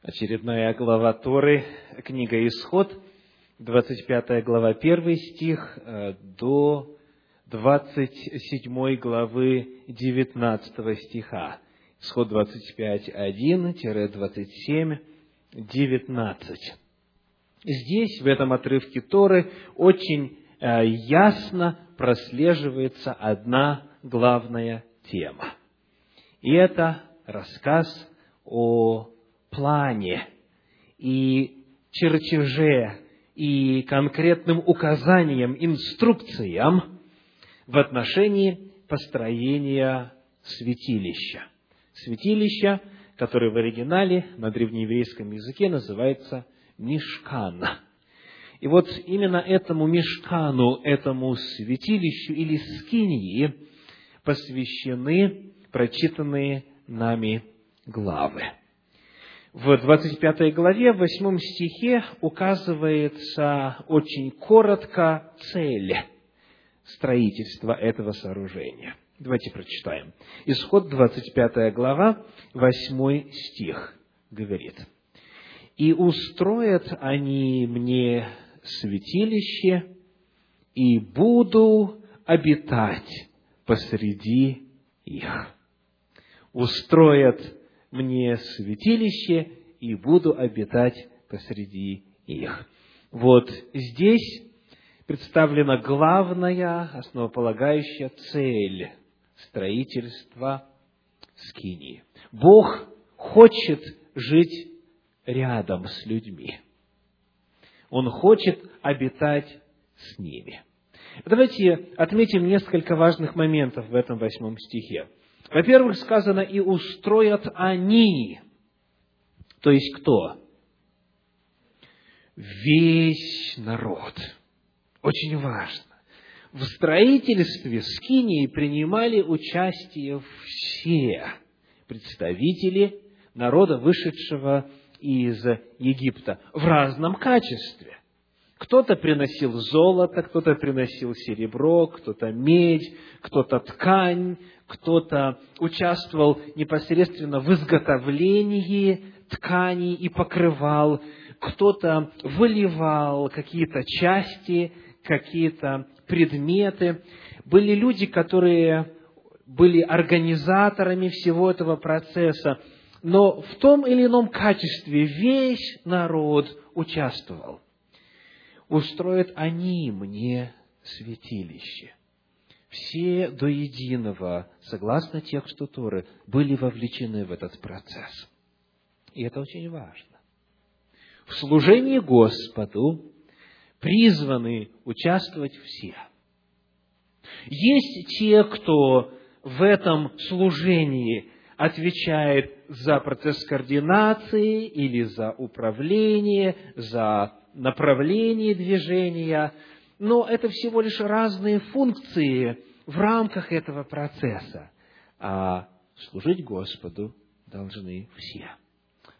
Очередная глава Торы, книга Исход, 25 глава, 1 стих э, до 27 главы 19 стиха. Исход 25, 1-27, 19. Здесь, в этом отрывке Торы, очень э, ясно прослеживается одна главная тема. И это рассказ о плане и чертеже и конкретным указаниям, инструкциям в отношении построения святилища. Святилища, которое в оригинале на древнееврейском языке называется Мишкан. И вот именно этому Мишкану, этому святилищу или скинии посвящены прочитанные нами главы. В 25 главе, в 8 стихе указывается очень коротко цель строительства этого сооружения. Давайте прочитаем. Исход 25 глава, 8 стих говорит. «И устроят они мне святилище, и буду обитать посреди их. Устроят мне святилище, и буду обитать посреди их. Вот здесь представлена главная, основополагающая цель строительства скинии. Бог хочет жить рядом с людьми. Он хочет обитать с ними. Давайте отметим несколько важных моментов в этом восьмом стихе. Во-первых, сказано, и устроят они. То есть кто? Весь народ. Очень важно. В строительстве Скинии принимали участие все представители народа, вышедшего из Египта, в разном качестве. Кто-то приносил золото, кто-то приносил серебро, кто-то медь, кто-то ткань, кто-то участвовал непосредственно в изготовлении тканей и покрывал, кто-то выливал какие-то части, какие-то предметы. Были люди, которые были организаторами всего этого процесса, но в том или ином качестве весь народ участвовал. Устроят они мне святилище все до единого, согласно тексту Торы, были вовлечены в этот процесс. И это очень важно. В служении Господу призваны участвовать все. Есть те, кто в этом служении отвечает за процесс координации или за управление, за направление движения – но это всего лишь разные функции в рамках этого процесса. А служить Господу должны все.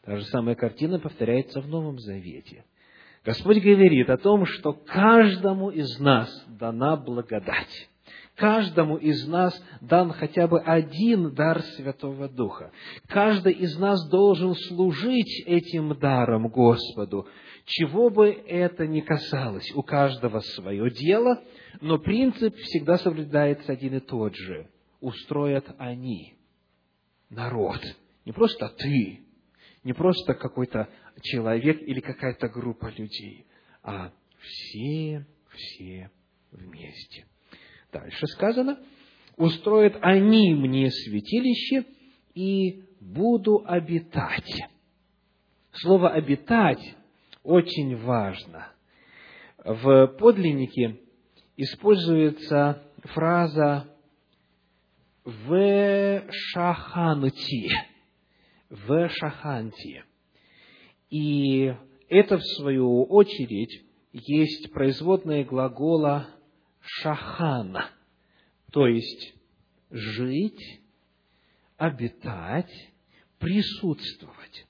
Та же самая картина повторяется в Новом Завете. Господь говорит о том, что каждому из нас дана благодать. Каждому из нас дан хотя бы один дар Святого Духа. Каждый из нас должен служить этим даром Господу, чего бы это ни касалось, у каждого свое дело, но принцип всегда соблюдается один и тот же. Устроят они, народ, не просто ты, не просто какой-то человек или какая-то группа людей, а все, все вместе. Дальше сказано, устроят они мне святилище и буду обитать. Слово «обитать» очень важно. В подлиннике используется фраза «в шаханти», «в шаханти». И это, в свою очередь, есть производное глагола «шахан», то есть жить, обитать, присутствовать.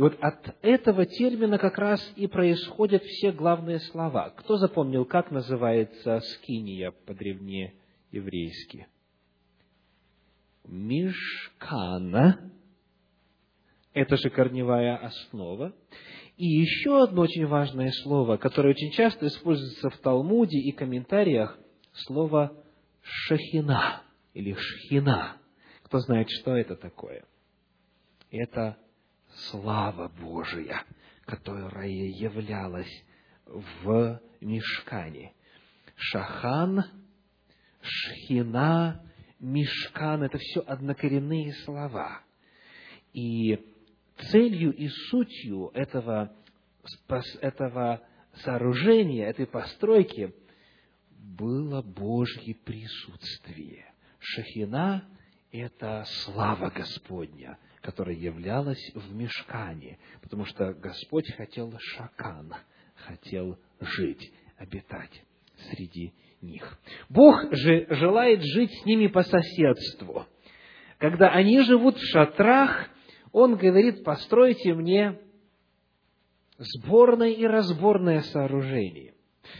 И вот от этого термина как раз и происходят все главные слова. Кто запомнил, как называется скиния по-древнееврейски? Мишкана Это же корневая основа. И еще одно очень важное слово, которое очень часто используется в Талмуде и комментариях, слово «шахина» или «шхина». Кто знает, что это такое? Это слава Божия, которая являлась в мешкане. Шахан, Шхина, Мешкан – это все однокоренные слова. И целью и сутью этого, этого сооружения, этой постройки было Божье присутствие. Шахина – это слава Господня, которая являлась в мешкане, потому что Господь хотел шакан, хотел жить, обитать среди них. Бог же желает жить с ними по соседству. Когда они живут в шатрах, Он говорит, постройте мне сборное и разборное сооружение.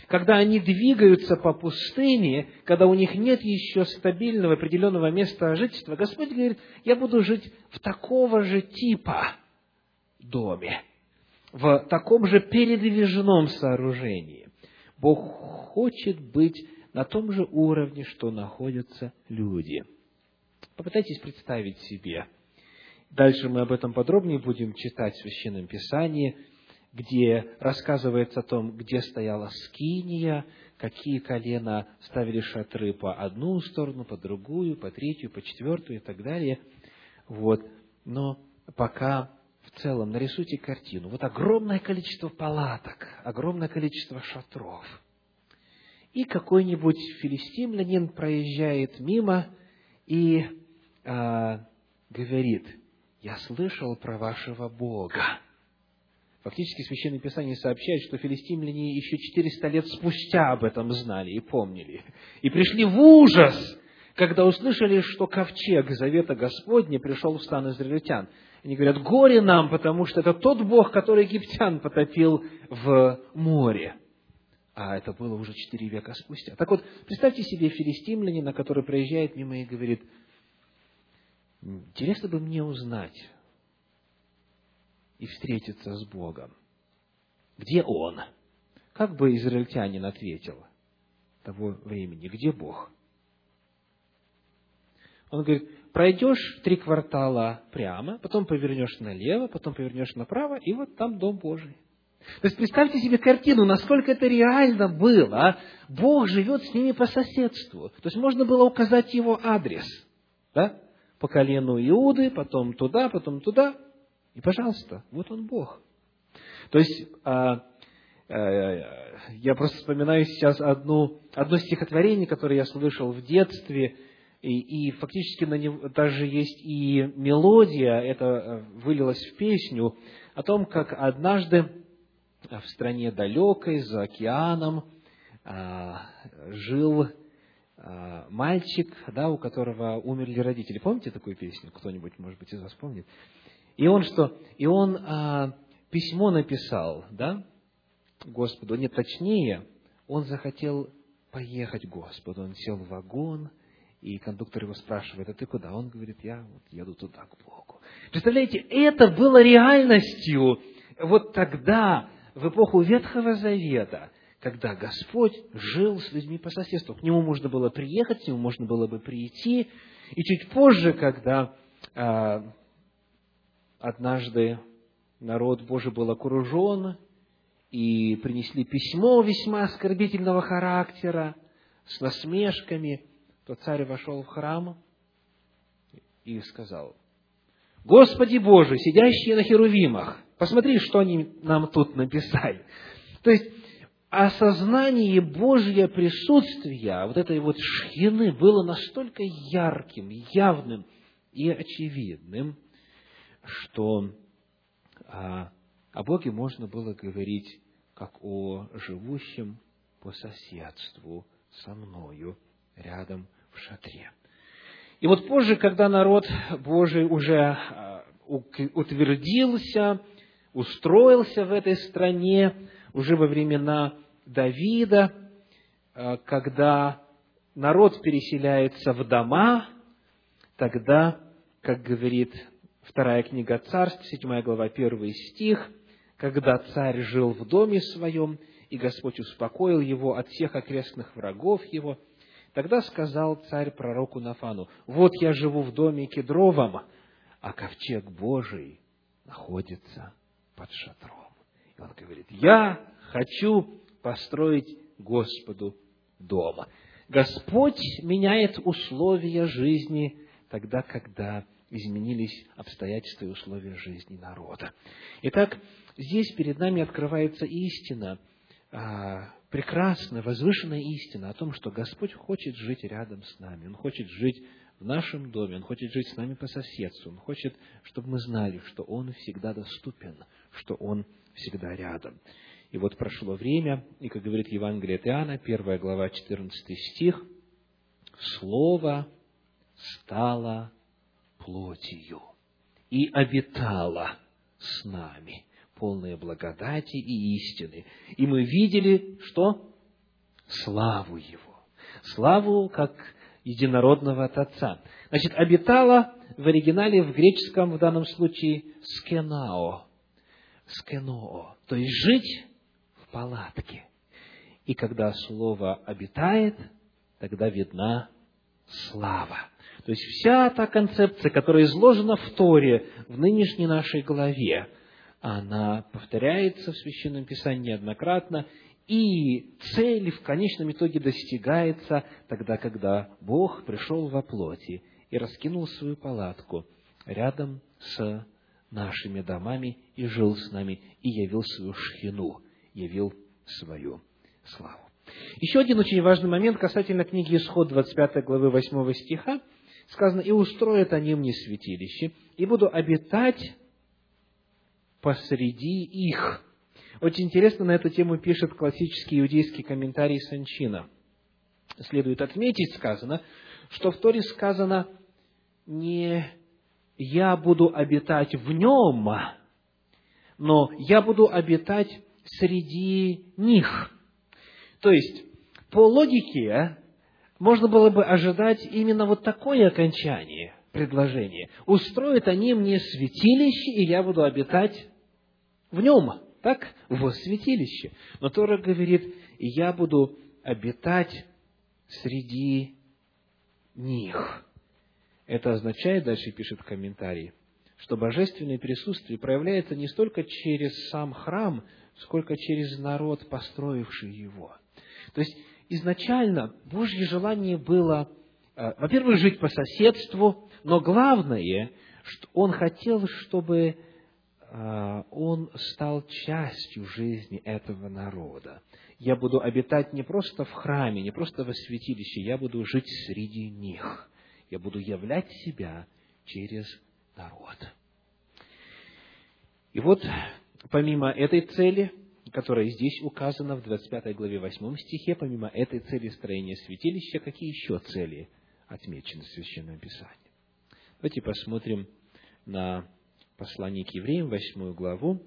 Когда они двигаются по пустыне, когда у них нет еще стабильного определенного места жительства, Господь говорит, я буду жить в такого же типа доме, в таком же передвижном сооружении. Бог хочет быть на том же уровне, что находятся люди. Попытайтесь представить себе. Дальше мы об этом подробнее будем читать в Священном Писании, где рассказывается о том, где стояла скиния, какие колена ставили шатры по одну сторону, по другую, по третью, по четвертую и так далее. Вот. Но пока в целом нарисуйте картину. Вот огромное количество палаток, огромное количество шатров. И какой-нибудь филистимлянин проезжает мимо и а, говорит, я слышал про вашего Бога. Фактически Священное Писание сообщает, что филистимляне еще 400 лет спустя об этом знали и помнили. И пришли в ужас, когда услышали, что ковчег Завета Господня пришел в стан израильтян. Они говорят, горе нам, потому что это тот Бог, который египтян потопил в море. А это было уже четыре века спустя. Так вот, представьте себе филистимлянина, который проезжает мимо и говорит, интересно бы мне узнать и встретиться с Богом. Где Он? Как бы израильтянин ответил того времени, где Бог? Он говорит, пройдешь три квартала прямо, потом повернешь налево, потом повернешь направо, и вот там Дом Божий. То есть представьте себе картину, насколько это реально было. А? Бог живет с ними по соседству. То есть можно было указать его адрес. Да? По колену Иуды, потом туда, потом туда. И, пожалуйста, вот он Бог. То есть, а, а, я просто вспоминаю сейчас одну, одно стихотворение, которое я слышал в детстве – и, и фактически на него даже есть и мелодия, это э, вылилось в песню, о том, как однажды в стране далекой, за океаном, а, жил а, мальчик, да, у которого умерли родители. Помните такую песню? Кто-нибудь, может быть, из вас помнит? И он что? И он а, письмо написал, да, Господу. Нет, точнее, он захотел поехать к Господу. Он сел в вагон, и кондуктор его спрашивает, а ты куда? Он говорит, я вот еду туда, к Богу. Представляете, это было реальностью вот тогда, в эпоху Ветхого Завета, когда Господь жил с людьми по соседству. К нему можно было приехать, к нему можно было бы прийти. И чуть позже, когда а, однажды народ Божий был окружен, и принесли письмо весьма оскорбительного характера, с насмешками – то царь вошел в храм и сказал, Господи Боже, сидящие на херувимах, посмотри, что они нам тут написали. То есть, осознание Божьего присутствия, вот этой вот шхины, было настолько ярким, явным и очевидным, что о, о Боге можно было говорить как о живущем по соседству со мною рядом в шатре. И вот позже, когда народ Божий уже а, утвердился, устроился в этой стране, уже во времена Давида, а, когда народ переселяется в дома, тогда, как говорит Вторая книга Царств, седьмая глава, первый стих. «Когда царь жил в доме своем, и Господь успокоил его от всех окрестных врагов его, тогда сказал царь пророку Нафану, «Вот я живу в доме кедровом, а ковчег Божий находится под шатром». И он говорит, «Я хочу построить Господу дома». Господь меняет условия жизни тогда, когда изменились обстоятельства и условия жизни народа. Итак, здесь перед нами открывается истина, а, прекрасная, возвышенная истина о том, что Господь хочет жить рядом с нами, Он хочет жить в нашем доме, Он хочет жить с нами по соседству, Он хочет, чтобы мы знали, что Он всегда доступен, что Он всегда рядом. И вот прошло время, и, как говорит Евангелие от Иоанна, первая глава, 14 стих, «Слово стало плотью и обитало с нами, полное благодати и истины. И мы видели, что? Славу Его. Славу, как единородного от Отца. Значит, обитала в оригинале, в греческом в данном случае, скенао. Скеноо. То есть жить в палатке. И когда слово обитает, тогда видна слава. То есть вся та концепция, которая изложена в Торе, в нынешней нашей главе, она повторяется в Священном Писании неоднократно, и цель в конечном итоге достигается тогда, когда Бог пришел во плоти и раскинул свою палатку рядом с нашими домами и жил с нами, и явил свою шхину, явил свою славу. Еще один очень важный момент касательно книги Исход 25 главы 8 стиха. Сказано, «И устроят они мне святилище, и буду обитать посреди их». Очень интересно на эту тему пишет классический иудейский комментарий Санчина. Следует отметить, сказано, что в Торе сказано не «я буду обитать в нем», но «я буду обитать среди них». То есть, по логике, можно было бы ожидать именно вот такое окончание предложения. Устроят они мне святилище, и я буду обитать в нем. Так? В святилище. Но Тора говорит, я буду обитать среди них. Это означает, дальше пишет комментарий, что божественное присутствие проявляется не столько через сам храм, сколько через народ, построивший его. То есть, изначально Божье желание было, э, во-первых, жить по соседству, но главное, что Он хотел, чтобы э, Он стал частью жизни этого народа. Я буду обитать не просто в храме, не просто во святилище, я буду жить среди них. Я буду являть себя через народ. И вот, помимо этой цели, которая здесь указана в 25 главе 8 стихе, помимо этой цели строения святилища, какие еще цели отмечены в Священном Писании? Давайте посмотрим на послание к евреям, 8 главу,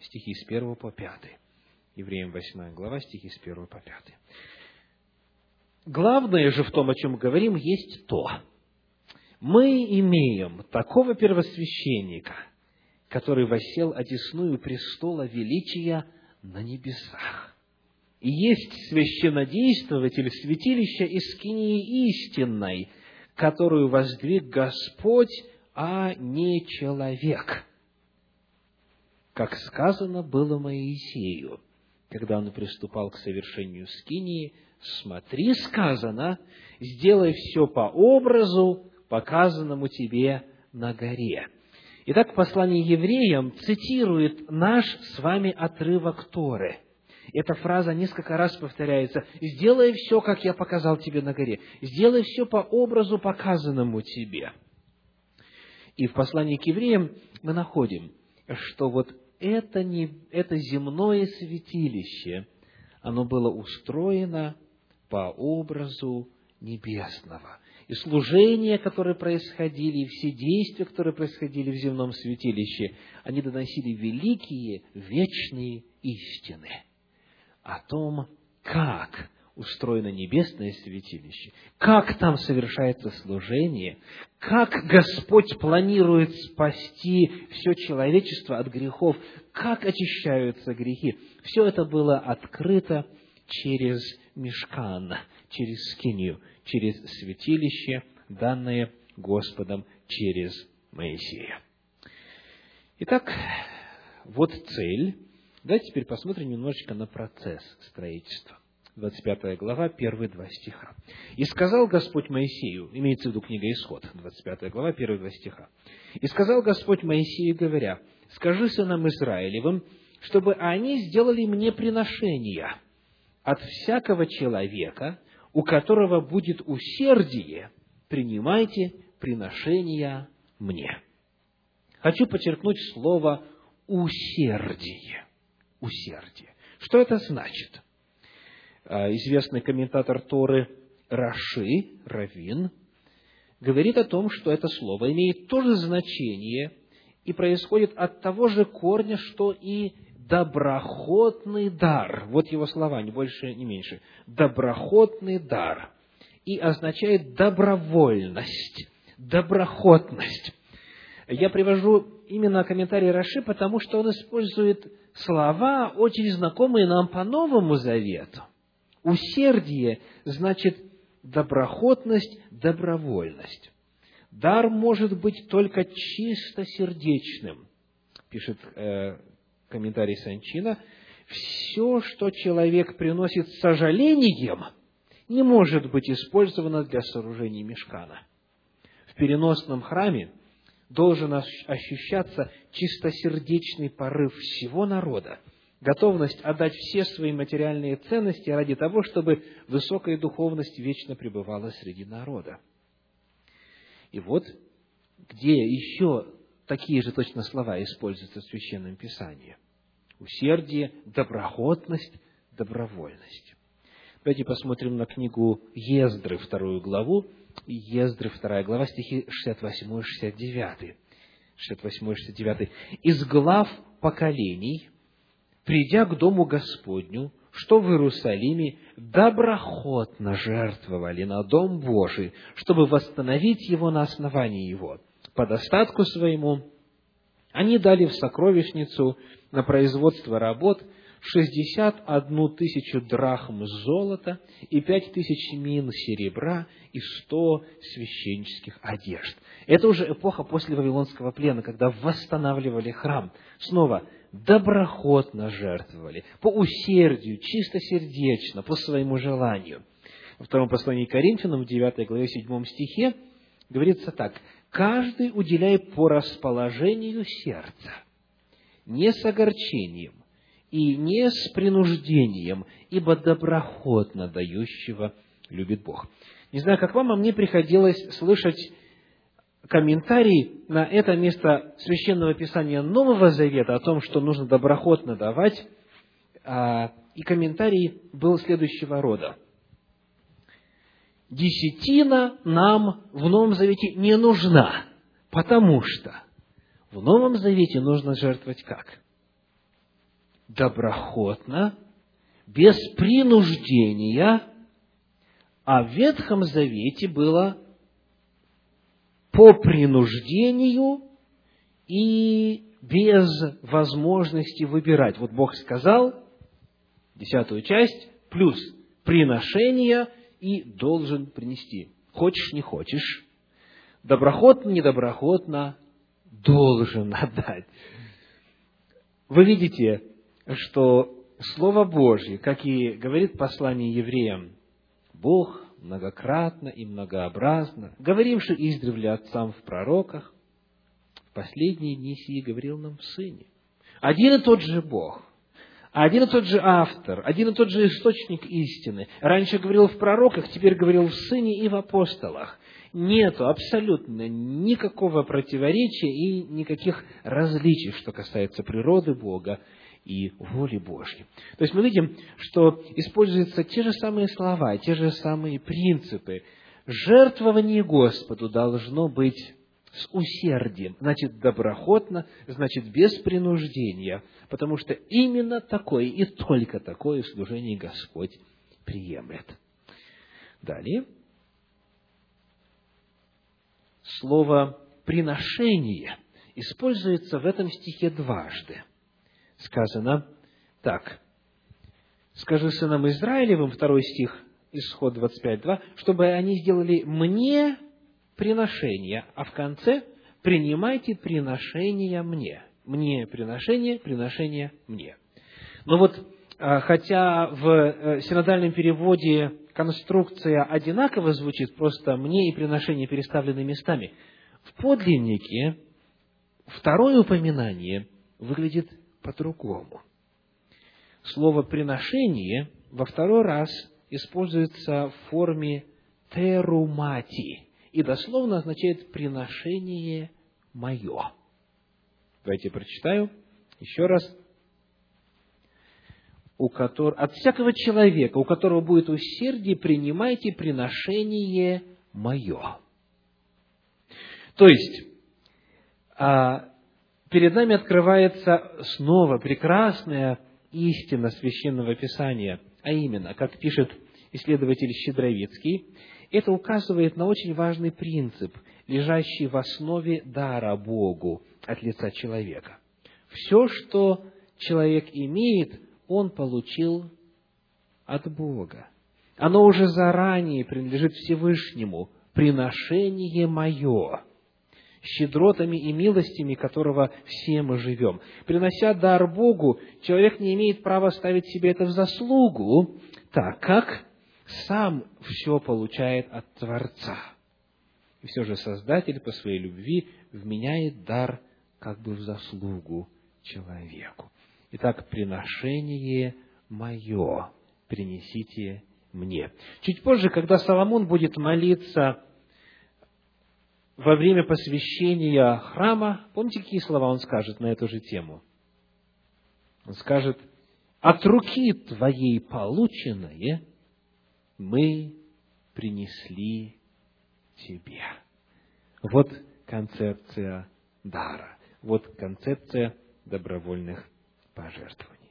стихи с 1 по 5. Евреям 8 глава, стихи с 1 по 5. Главное же в том, о чем мы говорим, есть то. Мы имеем такого первосвященника – который восел одесную престола величия на небесах. И есть священнодействователь святилища Искинии истинной, которую воздвиг Господь, а не человек. Как сказано было Моисею, когда он приступал к совершению скинии, смотри, сказано, сделай все по образу, показанному тебе на горе. Итак, послание евреям цитирует наш с вами отрывок Торы. Эта фраза несколько раз повторяется. «Сделай все, как я показал тебе на горе. Сделай все по образу, показанному тебе». И в послании к евреям мы находим, что вот это, не, это земное святилище, оно было устроено по образу небесного и служения, которые происходили, и все действия, которые происходили в земном святилище, они доносили великие, вечные истины о том, как устроено небесное святилище, как там совершается служение, как Господь планирует спасти все человечество от грехов, как очищаются грехи. Все это было открыто через Мешкан, через Скинию, через святилище, данное Господом через Моисея. Итак, вот цель. Давайте теперь посмотрим немножечко на процесс строительства. 25 глава, первые два стиха. «И сказал Господь Моисею», имеется в виду книга Исход, 25 глава, первые два стиха. «И сказал Господь Моисею, говоря, скажи сынам Израилевым, чтобы они сделали мне приношения от всякого человека, у которого будет усердие, принимайте приношения мне». Хочу подчеркнуть слово «усердие». Усердие. Что это значит? А, известный комментатор Торы Раши, Равин, говорит о том, что это слово имеет то же значение и происходит от того же корня, что и доброхотный дар. Вот его слова, не больше, не меньше. Доброхотный дар. И означает добровольность, доброхотность. Я привожу именно комментарий Раши, потому что он использует слова, очень знакомые нам по Новому Завету. Усердие значит доброхотность, добровольность. Дар может быть только чистосердечным, пишет э, комментарий Санчина. Все, что человек приносит с сожалением, не может быть использовано для сооружения мешкана. В переносном храме должен ощущаться чистосердечный порыв всего народа – готовность отдать все свои материальные ценности ради того, чтобы высокая духовность вечно пребывала среди народа. И вот, где еще такие же точно слова используются в Священном Писании. Усердие, доброхотность, добровольность. Давайте посмотрим на книгу Ездры, вторую главу. Ездры, вторая глава, стихи 68 и 69. 68 и 69. «Из глав поколений придя к дому Господню, что в Иерусалиме доброхотно жертвовали на дом Божий, чтобы восстановить его на основании его. По достатку своему они дали в сокровищницу на производство работ шестьдесят одну тысячу драхм золота и пять тысяч мин серебра и сто священнических одежд. Это уже эпоха после Вавилонского плена, когда восстанавливали храм. Снова доброхотно жертвовали, по усердию, чистосердечно, по своему желанию. Во втором послании к Коринфянам, в 9 главе 7 стихе, говорится так. «Каждый уделяет по расположению сердца, не с огорчением и не с принуждением, ибо доброхотно дающего любит Бог». Не знаю, как вам, а мне приходилось слышать комментарий на это место Священного Писания Нового Завета о том, что нужно доброхотно давать, а, и комментарий был следующего рода. Десятина нам в Новом Завете не нужна, потому что в Новом Завете нужно жертвовать как? Доброхотно, без принуждения, а в Ветхом Завете было по принуждению и без возможности выбирать. Вот Бог сказал, десятую часть, плюс приношение и должен принести. Хочешь, не хочешь, доброхотно, недоброхотно, должен отдать. Вы видите, что Слово Божье, как и говорит послание евреям, Бог многократно и многообразно, говоривший издревле отцам в пророках, в последние дни сии говорил нам в Сыне. Один и тот же Бог, один и тот же автор, один и тот же источник истины. Раньше говорил в пророках, теперь говорил в Сыне и в апостолах. Нету абсолютно никакого противоречия и никаких различий, что касается природы Бога и воли Божьей. То есть мы видим, что используются те же самые слова, те же самые принципы. Жертвование Господу должно быть с усердием, значит, доброхотно, значит, без принуждения, потому что именно такое и только такое служение Господь приемлет. Далее. Слово «приношение» используется в этом стихе дважды. Сказано так. «Скажи сынам Израилевым», второй стих, исход 25.2, чтобы они сделали мне приношение, а в конце «принимайте приношение мне». Мне приношение, приношение мне. Но вот, а, хотя в э, синодальном переводе конструкция одинаково звучит, просто «мне» и «приношение» переставлены местами, в подлиннике второе упоминание выглядит по-другому. Слово «приношение» во второй раз используется в форме терумати и дословно означает «приношение мое». Давайте прочитаю еще раз. У которого, от всякого человека, у которого будет усердие, принимайте приношение мое. То есть, а, перед нами открывается снова прекрасная истина священного писания, а именно, как пишет исследователь Щедровицкий, это указывает на очень важный принцип, лежащий в основе дара Богу от лица человека. Все, что человек имеет, он получил от Бога. Оно уже заранее принадлежит Всевышнему. Приношение мое щедротами и милостями которого все мы живем. Принося дар Богу, человек не имеет права ставить себе это в заслугу, так как сам все получает от Творца. И все же Создатель по своей любви вменяет дар как бы в заслугу человеку. Итак, приношение мое принесите мне. Чуть позже, когда Соломон будет молиться во время посвящения храма, помните, какие слова он скажет на эту же тему? Он скажет, от руки твоей полученное мы принесли тебе. Вот концепция дара. Вот концепция добровольных пожертвований.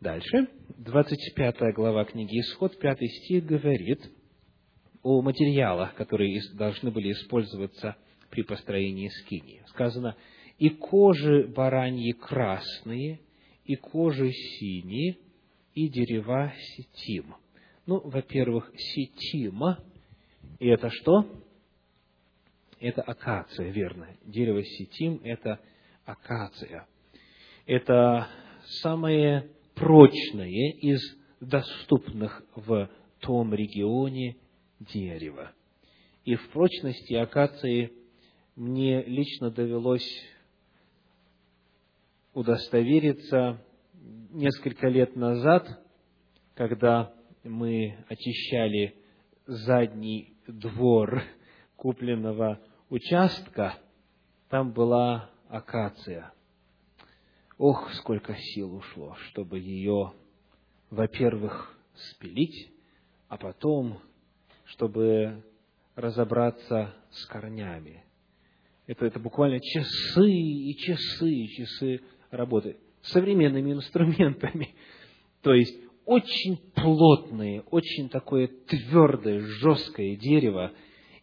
Дальше, 25 глава книги Исход, 5 стих говорит – о материалах, которые должны были использоваться при построении скинии. Сказано, и кожи бараньи красные, и кожи синие, и дерева сетим. Ну, во-первых, сетима, и это что? Это акация, верно. Дерево сетим – это акация. Это самое прочное из доступных в том регионе дерева. И в прочности акации мне лично довелось удостовериться несколько лет назад, когда мы очищали задний двор купленного участка, там была акация. Ох, сколько сил ушло, чтобы ее, во-первых, спилить, а потом чтобы разобраться с корнями. Это, это буквально часы и часы и часы работы современными инструментами. То есть очень плотное, очень такое твердое, жесткое дерево,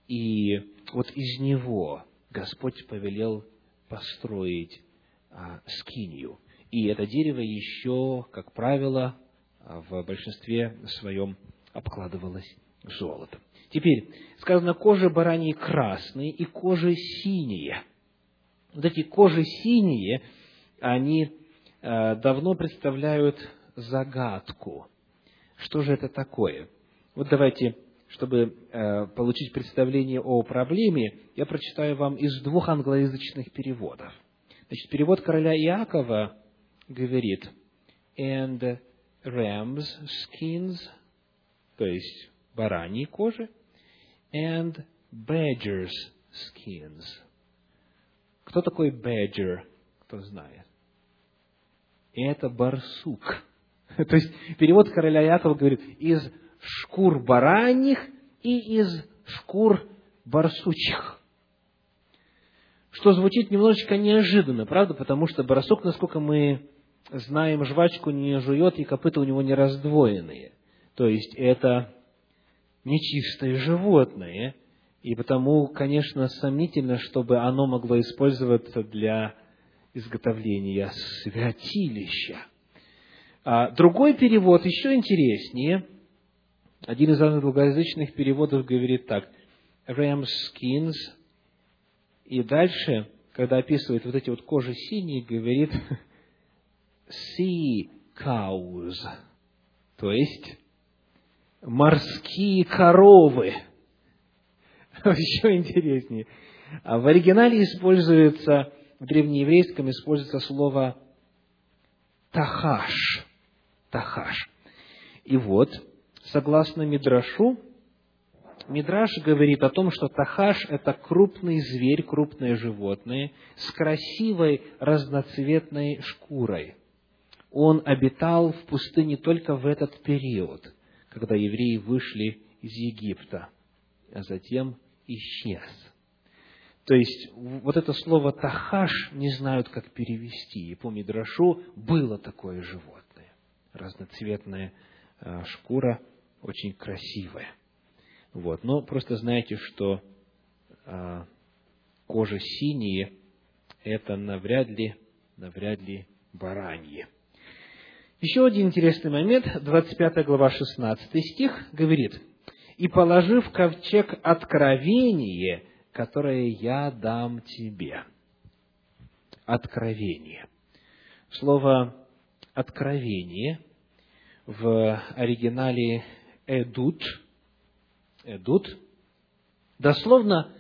и вот из него Господь повелел построить скинию. И это дерево еще, как правило, в большинстве своем обкладывалось золотом. Теперь, сказано, кожа бараньи красные и кожа синие. Вот эти кожи синие, они э, давно представляют загадку. Что же это такое? Вот давайте, чтобы э, получить представление о проблеме, я прочитаю вам из двух англоязычных переводов. Значит, перевод короля Иакова говорит «and rams skins», то есть бараньей кожи, and badger's skins. Кто такой badger? Кто знает? Это барсук. То есть перевод короля Якова говорит из шкур бараньих и из шкур барсучих. Что звучит немножечко неожиданно, правда? Потому что барсук, насколько мы знаем, жвачку не жует, и копыта у него не раздвоенные. То есть это нечистое животное, и потому, конечно, сомнительно, чтобы оно могло использоваться для изготовления святилища. А другой перевод еще интереснее. Один из англоязычных переводов говорит так. Ram skins. И дальше, когда описывает вот эти вот кожи синие, говорит sea cows. То есть, морские коровы. Еще интереснее. А в оригинале используется, в древнееврейском используется слово тахаш Тахаш. И вот, согласно Мидрашу, Мидраш говорит о том, что Тахаш – это крупный зверь, крупное животное с красивой разноцветной шкурой. Он обитал в пустыне только в этот период, когда евреи вышли из Египта, а затем исчез. То есть, вот это слово «тахаш» не знают, как перевести. И по Мидрашу было такое животное разноцветная э, шкура, очень красивая. Вот. Но просто знаете, что а, кожа синяя – это навряд ли, навряд ли баранье. Еще один интересный момент, 25 глава, 16 стих, говорит, «И положив ковчег откровение, которое я дам тебе». Откровение. Слово откровение в оригинале «эдут», «эдут» дословно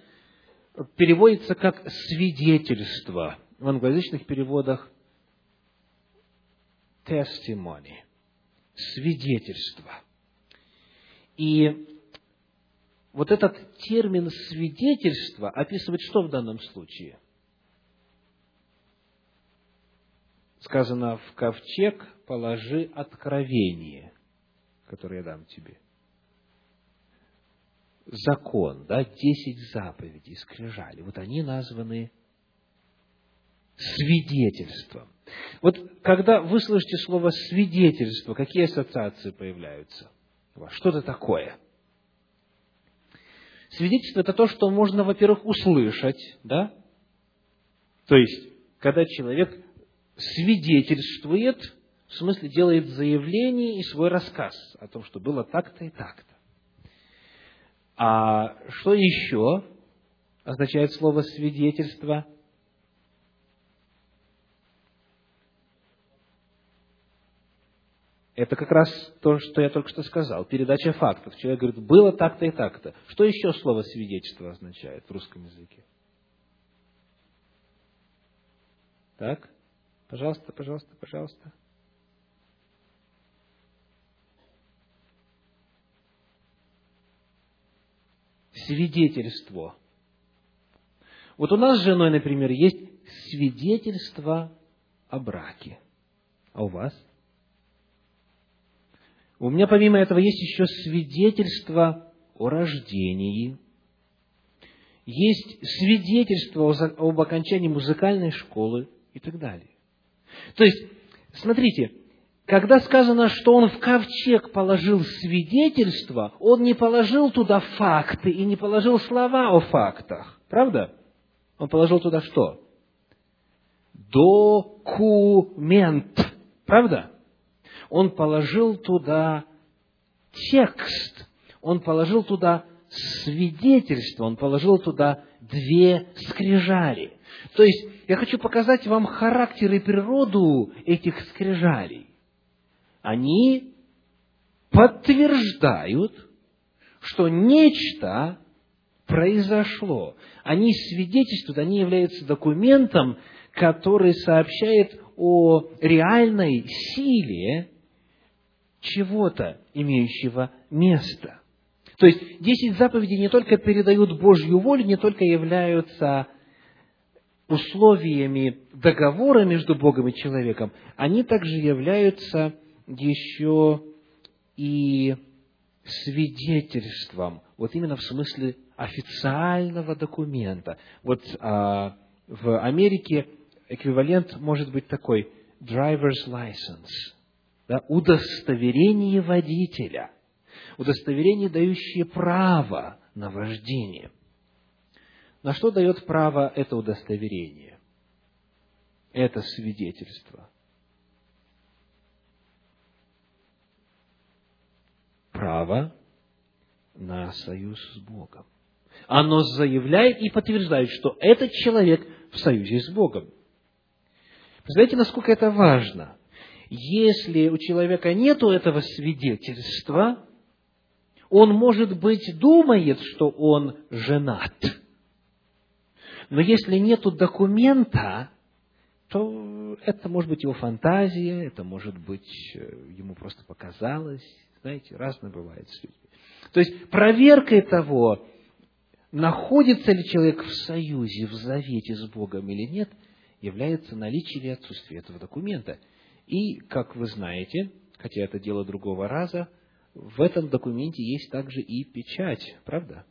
переводится как «свидетельство». В англоязычных переводах testimony, свидетельство. И вот этот термин свидетельство описывает что в данном случае? сказано, в ковчег положи откровение, которое я дам тебе. Закон, да, десять заповедей, скрижали. Вот они названы свидетельством. Вот когда вы слышите слово свидетельство, какие ассоциации появляются? Что это такое? Свидетельство – это то, что можно, во-первых, услышать, да? То есть, когда человек свидетельствует, в смысле делает заявление и свой рассказ о том, что было так-то и так-то. А что еще означает слово свидетельство? Это как раз то, что я только что сказал, передача фактов. Человек говорит, было так-то и так-то. Что еще слово свидетельство означает в русском языке? Так? Пожалуйста, пожалуйста, пожалуйста. Свидетельство. Вот у нас с женой, например, есть свидетельство о браке. А у вас? У меня помимо этого есть еще свидетельство о рождении. Есть свидетельство об окончании музыкальной школы и так далее. То есть, смотрите, когда сказано, что он в ковчег положил свидетельство, он не положил туда факты и не положил слова о фактах. Правда? Он положил туда что? Документ. Правда? Он положил туда текст. Он положил туда свидетельство. Он положил туда две скрижали. То есть, я хочу показать вам характер и природу этих скрижалей. Они подтверждают, что нечто произошло. Они свидетельствуют, они являются документом, который сообщает о реальной силе чего-то, имеющего место. То есть, десять заповедей не только передают Божью волю, не только являются условиями договора между Богом и человеком, они также являются еще и свидетельством, вот именно в смысле официального документа. Вот а, в Америке эквивалент может быть такой driver's license, да, удостоверение водителя – Удостоверение, дающее право на вождение. На что дает право это удостоверение? Это свидетельство. Право на союз с Богом. Оно заявляет и подтверждает, что этот человек в союзе с Богом. Знаете, насколько это важно? Если у человека нет этого свидетельства, он, может быть, думает, что он женат. Но если нет документа, то это может быть его фантазия, это может быть э, ему просто показалось. Знаете, разное бывает с людьми. То есть проверкой того, находится ли человек в союзе, в завете с Богом или нет, является наличие или отсутствие этого документа. И, как вы знаете, хотя это дело другого раза, в этом документе есть также и печать, правда?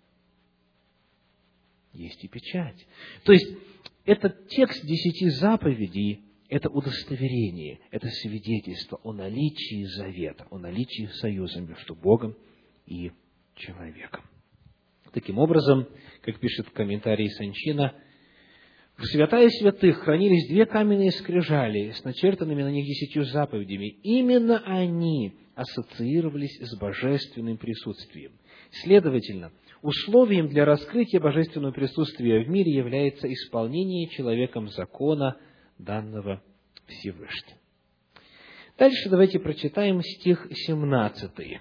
Есть и печать. То есть, этот текст десяти заповедей – это удостоверение, это свидетельство о наличии завета, о наличии союза между Богом и человеком. Таким образом, как пишет в комментарии Санчина, в святая святых хранились две каменные скрижали с начертанными на них десятью заповедями. Именно они ассоциировались с божественным присутствием. Следовательно, условием для раскрытия божественного присутствия в мире является исполнение человеком закона, данного Всевышним. Дальше давайте прочитаем стих 17.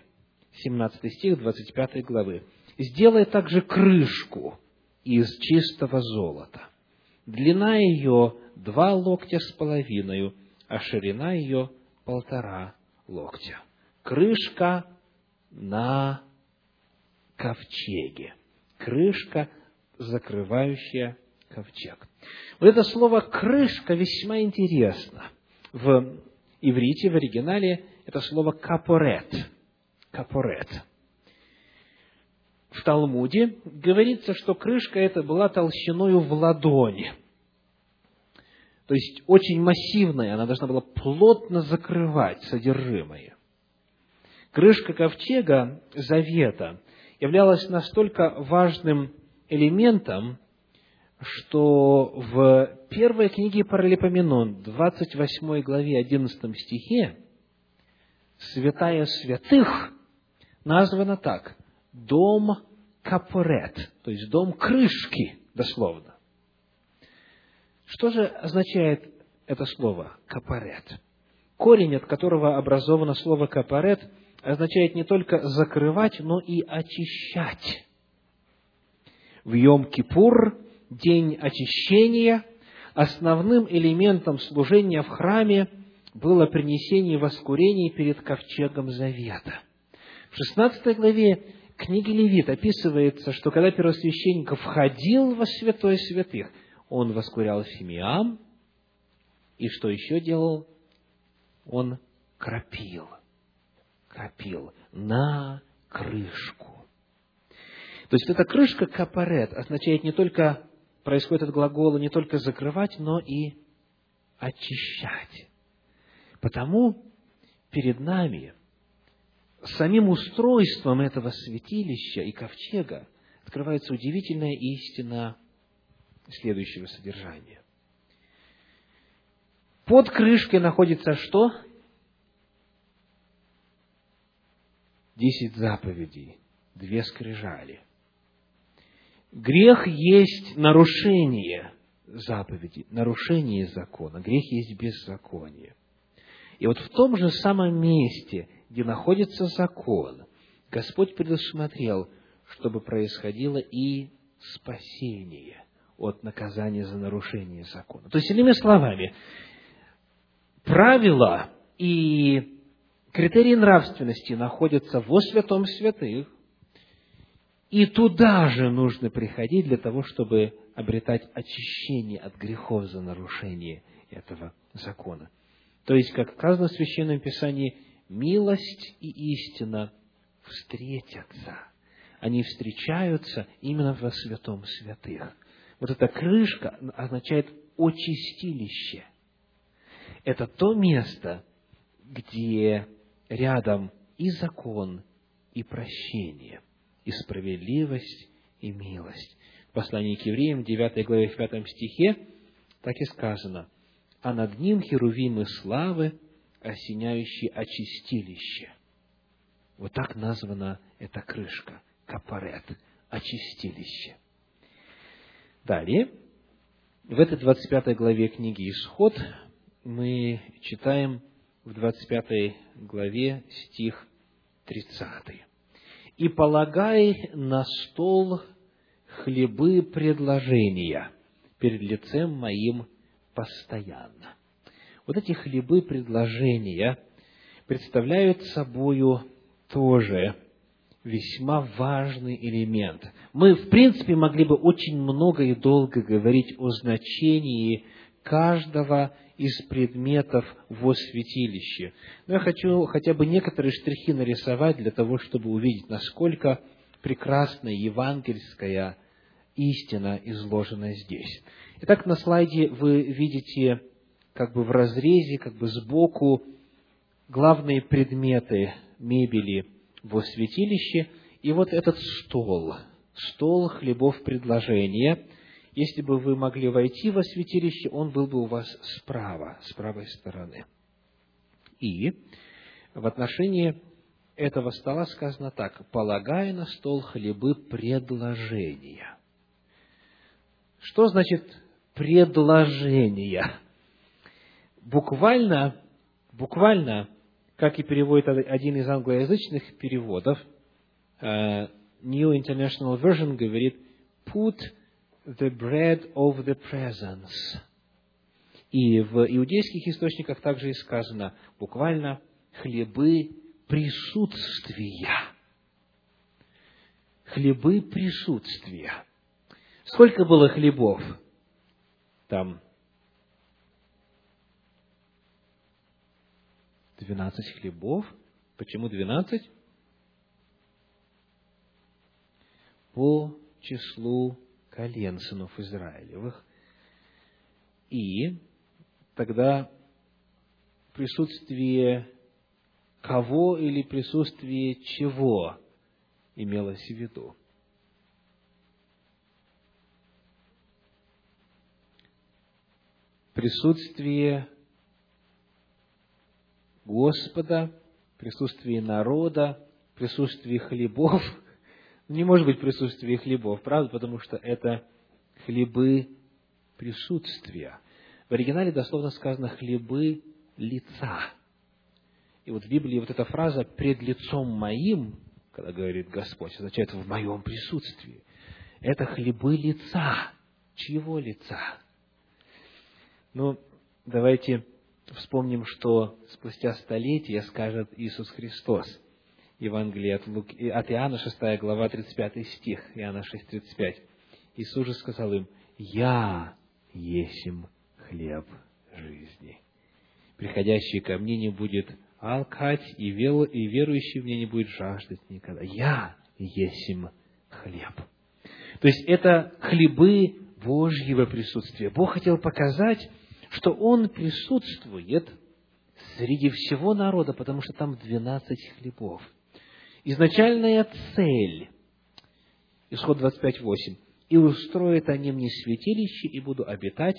17 стих 25 главы. «Сделай также крышку из чистого золота. Длина ее два локтя с половиной, а ширина ее полтора локтя. Крышка на ковчеге. Крышка, закрывающая ковчег. Вот это слово «крышка» весьма интересно. В иврите, в оригинале, это слово «капорет». Капорет. В Талмуде говорится, что крышка эта была толщиною в ладони. То есть очень массивная, она должна была плотно закрывать содержимое. Крышка ковчега Завета являлась настолько важным элементом, что в первой книге Паралипоменон, 28 главе 11 стихе, святая святых названа так – дом капорет, то есть дом крышки, дословно. Что же означает это слово капорет? Корень, от которого образовано слово капорет, означает не только закрывать, но и очищать. В Йом-Кипур, день очищения, основным элементом служения в храме было принесение воскурений перед ковчегом завета. В 16 главе книги Левит описывается, что когда первосвященник входил во святое святых, он воскурял фимиам, и что еще делал? Он кропил, кропил на крышку. То есть эта крышка капарет означает не только, происходит от глагола не только закрывать, но и очищать. Потому перед нами самим устройством этого святилища и ковчега открывается удивительная истина следующего содержания. Под крышкой находится что? Десять заповедей, две скрижали. Грех есть нарушение заповеди, нарушение закона. Грех есть беззаконие. И вот в том же самом месте, где находится закон, Господь предусмотрел, чтобы происходило и спасение от наказания за нарушение закона. То есть, иными словами, правила и критерии нравственности находятся во святом святых, и туда же нужно приходить для того, чтобы обретать очищение от грехов за нарушение этого закона. То есть, как сказано в Священном Писании, милость и истина встретятся. Они встречаются именно во святом святых. Вот эта крышка означает очистилище. Это то место, где рядом и закон, и прощение, и справедливость, и милость. В послании к евреям, 9 главе, в 5 стихе, так и сказано, «А над ним херувимы славы, осеняющие очистилище». Вот так названа эта крышка, капарет, очистилище. Далее, в этой 25 главе книги «Исход» мы читаем в 25 главе стих 30. «И полагай на стол хлебы предложения перед лицем моим постоянно». Вот эти хлебы предложения представляют собою тоже весьма важный элемент. Мы, в принципе, могли бы очень много и долго говорить о значении каждого из предметов во святилище. Но я хочу хотя бы некоторые штрихи нарисовать для того, чтобы увидеть, насколько прекрасная евангельская истина изложена здесь. Итак, на слайде вы видите как бы в разрезе, как бы сбоку главные предметы мебели во святилище. И вот этот стол, стол хлебов предложения, если бы вы могли войти во святилище, он был бы у вас справа, с правой стороны. И в отношении этого стола сказано так, полагая на стол хлебы предложения. Что значит предложения? Буквально, буквально как и переводит один из англоязычных переводов, э, New International Version говорит «put the bread of the presence». И в иудейских источниках также и сказано буквально «хлебы присутствия». Хлебы присутствия. Сколько было хлебов? Там 12 хлебов. Почему 12? По числу колен сынов Израилевых. И тогда присутствие кого или присутствие чего имелось в виду? Присутствие Господа, присутствие народа, присутствие хлебов. Не может быть присутствие хлебов, правда? Потому что это хлебы присутствия. В оригинале дословно сказано «хлебы лица». И вот в Библии вот эта фраза «пред лицом моим», когда говорит Господь, означает «в моем присутствии». Это хлебы лица. Чьего лица? Ну, давайте вспомним, что спустя столетия скажет Иисус Христос. Евангелие от, Лук... от Иоанна, 6 глава, 35 стих, Иоанна 6, 35. Иисус же сказал им, «Я есим хлеб жизни. Приходящий ко мне не будет алкать, и, вел... и верующий мне не будет жаждать никогда. Я есим хлеб». То есть, это хлебы Божьего присутствия. Бог хотел показать, что Он присутствует среди всего народа, потому что там двенадцать хлебов. Изначальная цель, исход 25.8, «И устроят они мне святилище, и буду обитать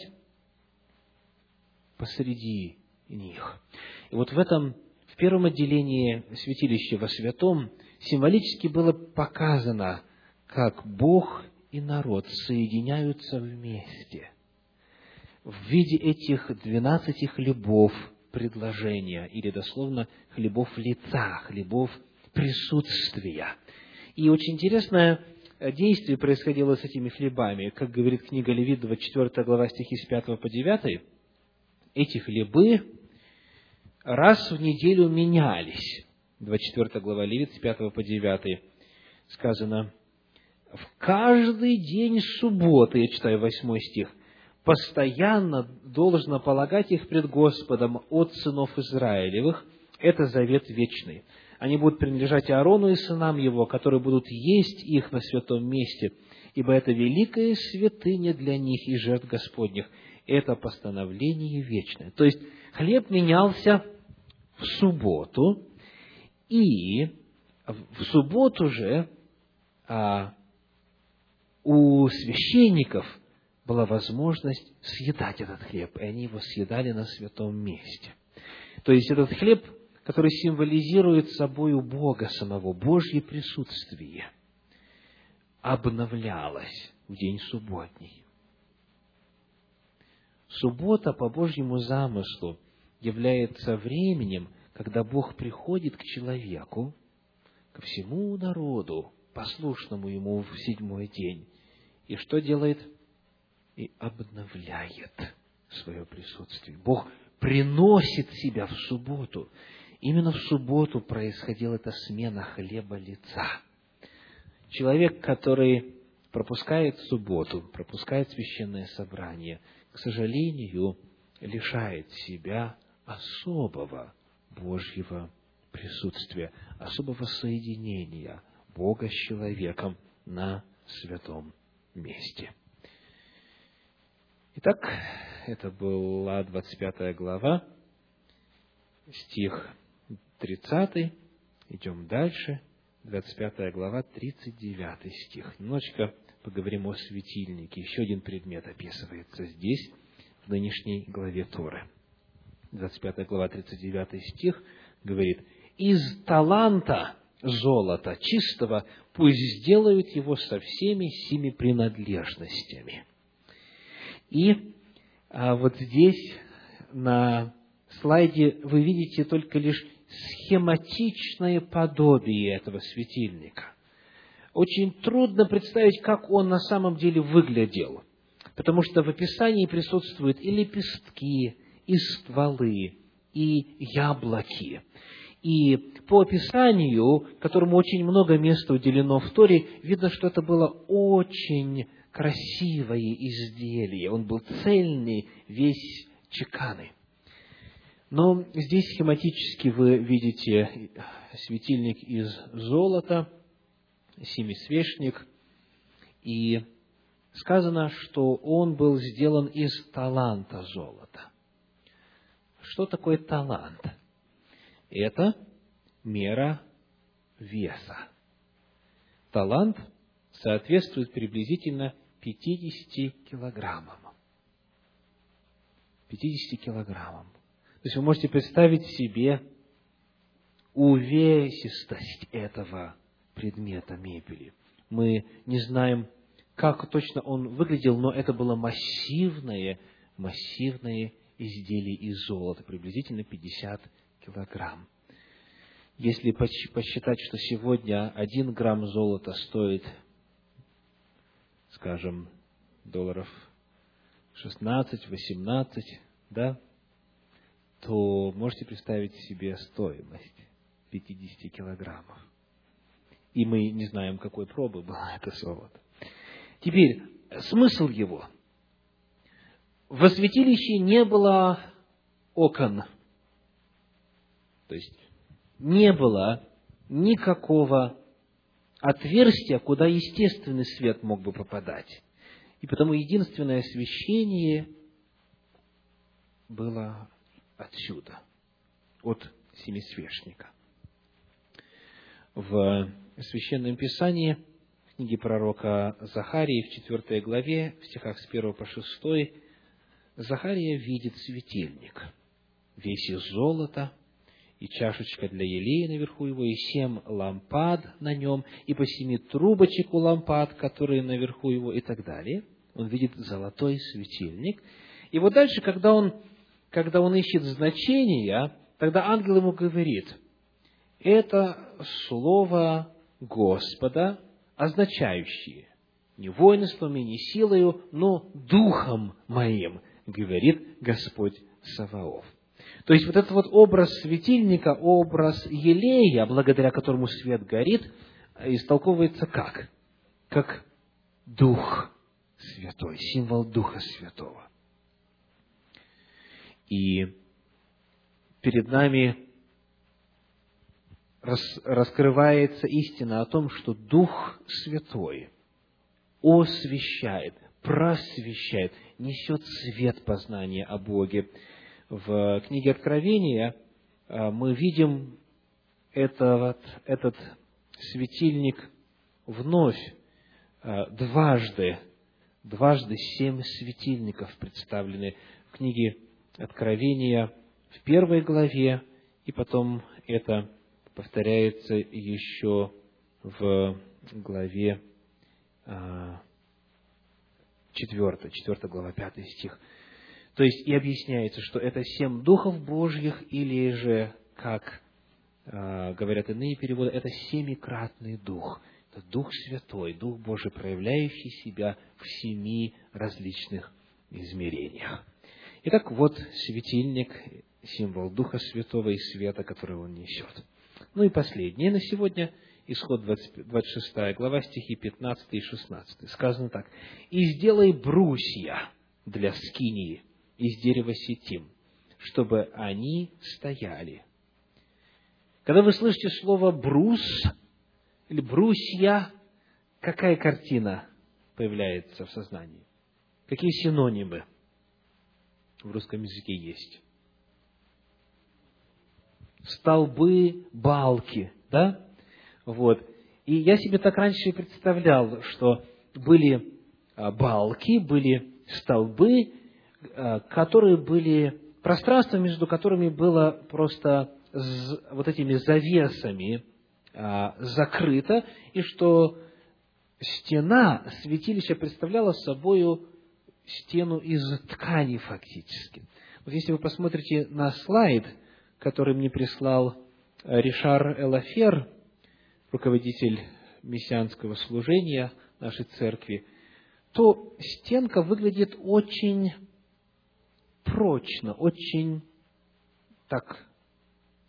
посреди них». И вот в этом, в первом отделении святилища во святом, символически было показано, как Бог и народ соединяются вместе – в виде этих двенадцати хлебов предложения, или дословно хлебов лица, хлебов присутствия. И очень интересное действие происходило с этими хлебами. Как говорит книга Левит, 24 глава стихи с 5 по 9, эти хлебы раз в неделю менялись. 24 глава Левит, с 5 по 9 сказано, в каждый день субботы, я читаю 8 стих, постоянно должно полагать их пред Господом от сынов Израилевых. Это завет вечный. Они будут принадлежать Аарону и сынам его, которые будут есть их на святом месте, ибо это великая святыня для них и жертв Господних. Это постановление вечное. То есть, хлеб менялся в субботу, и В субботу же а, у священников была возможность съедать этот хлеб, и они его съедали на святом месте. То есть этот хлеб, который символизирует собой у Бога самого, Божье присутствие, обновлялось в день субботний. Суббота по Божьему замыслу является временем, когда Бог приходит к человеку, ко всему народу, послушному Ему в седьмой день. И что делает? И обновляет свое присутствие. Бог приносит себя в субботу. Именно в субботу происходила эта смена хлеба лица. Человек, который пропускает субботу, пропускает священное собрание, к сожалению, лишает себя особого Божьего присутствия, особого соединения Бога с человеком на святом месте. Итак, это была 25 глава, стих 30. Идем дальше. 25 глава, 39 стих. Немножечко поговорим о светильнике. Еще один предмет описывается здесь, в нынешней главе Торы. 25 глава, 39 стих говорит, «Из таланта золота чистого пусть сделают его со всеми сими принадлежностями». И а вот здесь на слайде вы видите только лишь схематичное подобие этого светильника. Очень трудно представить, как он на самом деле выглядел, потому что в описании присутствуют и лепестки, и стволы, и яблоки. И по описанию, которому очень много места уделено в Торе, видно, что это было очень красивое изделие. Он был цельный, весь чеканный. Но здесь схематически вы видите светильник из золота, семисвечник, и сказано, что он был сделан из таланта золота. Что такое талант? Это мера веса. Талант соответствует приблизительно 50 килограммам. 50 килограммам. То есть вы можете представить себе увесистость этого предмета мебели. Мы не знаем, как точно он выглядел, но это было массивное, массивное изделие из золота, приблизительно 50 килограмм. Если посчитать, что сегодня один грамм золота стоит скажем, долларов 16-18, да, то можете представить себе стоимость 50 килограммов. И мы не знаем, какой пробы было это золото. Теперь, смысл его. В святилище не было окон. То есть, не было никакого отверстие, куда естественный свет мог бы попадать. И потому единственное освещение было отсюда, от семисвечника. В Священном Писании, в книге пророка Захарии, в 4 главе, в стихах с 1 по 6, Захария видит светильник, весь из золота, и чашечка для елея наверху его, и семь лампад на нем, и по семи трубочек у лампад, которые наверху его, и так далее. Он видит золотой светильник. И вот дальше, когда он, когда он ищет значения, тогда ангел ему говорит, это слово Господа, означающее не воинством и не силою, но духом моим, говорит Господь Саваоф. То есть вот этот вот образ светильника, образ елея, благодаря которому свет горит, истолковывается как? Как Дух Святой, символ Духа Святого. И перед нами раскрывается истина о том, что Дух Святой освещает, просвещает, несет свет познания о Боге. В книге Откровения э, мы видим этот, этот светильник вновь э, дважды, дважды семь светильников представлены в книге Откровения в первой главе, и потом это повторяется еще в главе а, четвертой, четвертая глава, пятый стих. То есть и объясняется, что это семь духов Божьих, или же, как э, говорят иные переводы, это семикратный дух. Это Дух Святой, Дух Божий, проявляющий себя в семи различных измерениях. Итак, вот светильник, символ Духа Святого и света, который он несет. Ну и последнее на сегодня, исход 20, 26 глава, стихи 15 и 16. Сказано так. «И сделай брусья для скинии из дерева сетим, чтобы они стояли». Когда вы слышите слово «брус» или «брусья», какая картина появляется в сознании? Какие синонимы в русском языке есть? Столбы, балки, да? Вот. И я себе так раньше представлял, что были а, балки, были столбы, а, которые были, пространство между которыми было просто вот этими завесами а, закрыто, и что стена святилища представляла собой стену из ткани фактически. Вот если вы посмотрите на слайд, который мне прислал Ришар Элафер, руководитель мессианского служения нашей церкви, то стенка выглядит очень прочно, очень так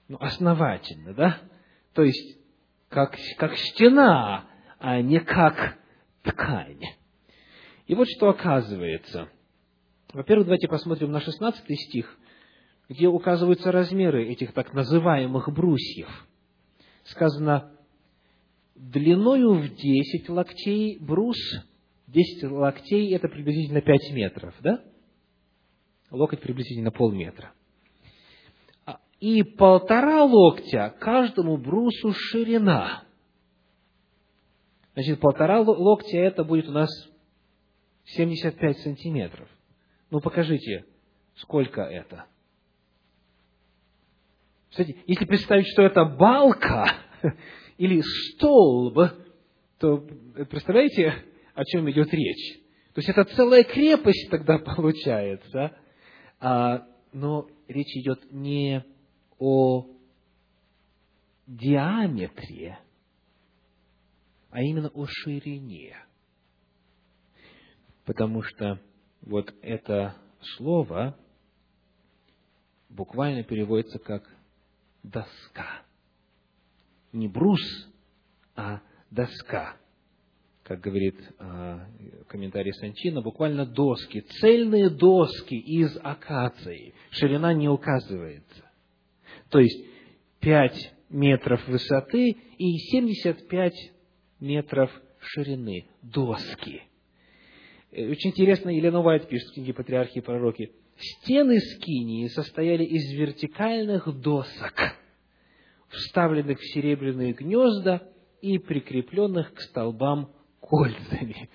ну, основательно, да? То есть, как, как стена, а не как ткань. И вот что оказывается. Во-первых, давайте посмотрим на 16 стих, где указываются размеры этих так называемых брусьев. Сказано, длиною в 10 локтей брус, 10 локтей – это приблизительно 5 метров, да? Локоть приблизительно полметра. И полтора локтя каждому брусу ширина. Значит, полтора локтя – это будет у нас 75 сантиметров. Ну, покажите, сколько это. Кстати, если представить, что это балка, или столб, то представляете, о чем идет речь? То есть это целая крепость тогда получается. А, но речь идет не о диаметре, а именно о ширине. Потому что вот это слово буквально переводится как доска не брус, а доска. Как говорит э, комментарий Санчина, буквально доски, цельные доски из акации. Ширина не указывается. То есть, 5 метров высоты и 75 метров ширины. Доски. Э, очень интересно, Елена Уайт пишет в книге «Патриархи и пророки». Стены скинии состояли из вертикальных досок – вставленных в серебряные гнезда и прикрепленных к столбам кольцами.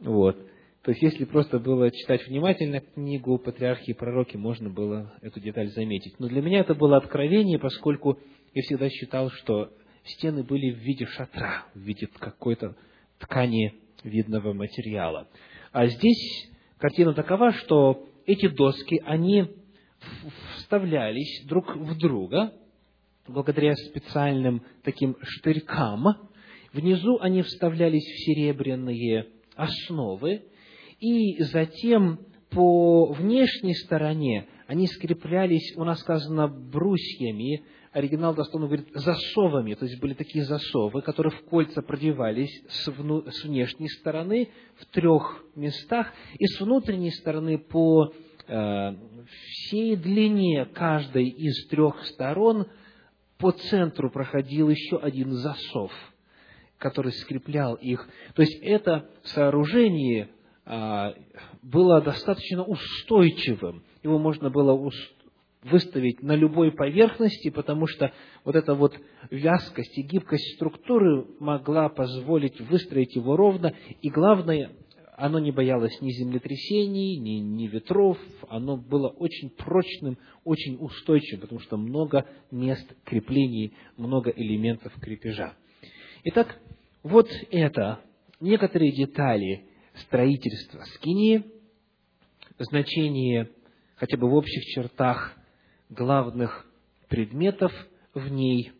Вот. То есть, если просто было читать внимательно книгу «Патриархи и пророки», можно было эту деталь заметить. Но для меня это было откровение, поскольку я всегда считал, что стены были в виде шатра, в виде какой-то ткани видного материала. А здесь картина такова, что эти доски, они вставлялись друг в друга, благодаря специальным таким штырькам. Внизу они вставлялись в серебряные основы, и затем по внешней стороне они скреплялись, у нас сказано, брусьями, оригинал дословно говорит, засовами, то есть были такие засовы, которые в кольца продевались с, вну, с внешней стороны в трех местах, и с внутренней стороны по э, всей длине каждой из трех сторон по центру проходил еще один засов, который скреплял их. То есть это сооружение а, было достаточно устойчивым. Его можно было выставить на любой поверхности, потому что вот эта вот вязкость и гибкость структуры могла позволить выстроить его ровно, и главное, оно не боялось ни землетрясений, ни, ни ветров, оно было очень прочным, очень устойчивым, потому что много мест креплений, много элементов крепежа. Итак, вот это. Некоторые детали строительства скинии, значение хотя бы в общих чертах главных предметов в ней.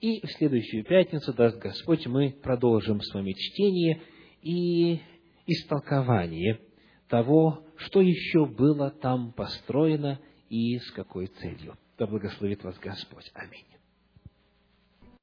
И в следующую пятницу, даст Господь, мы продолжим с вами чтение и истолкование того, что еще было там построено и с какой целью. Да благословит вас Господь. Аминь.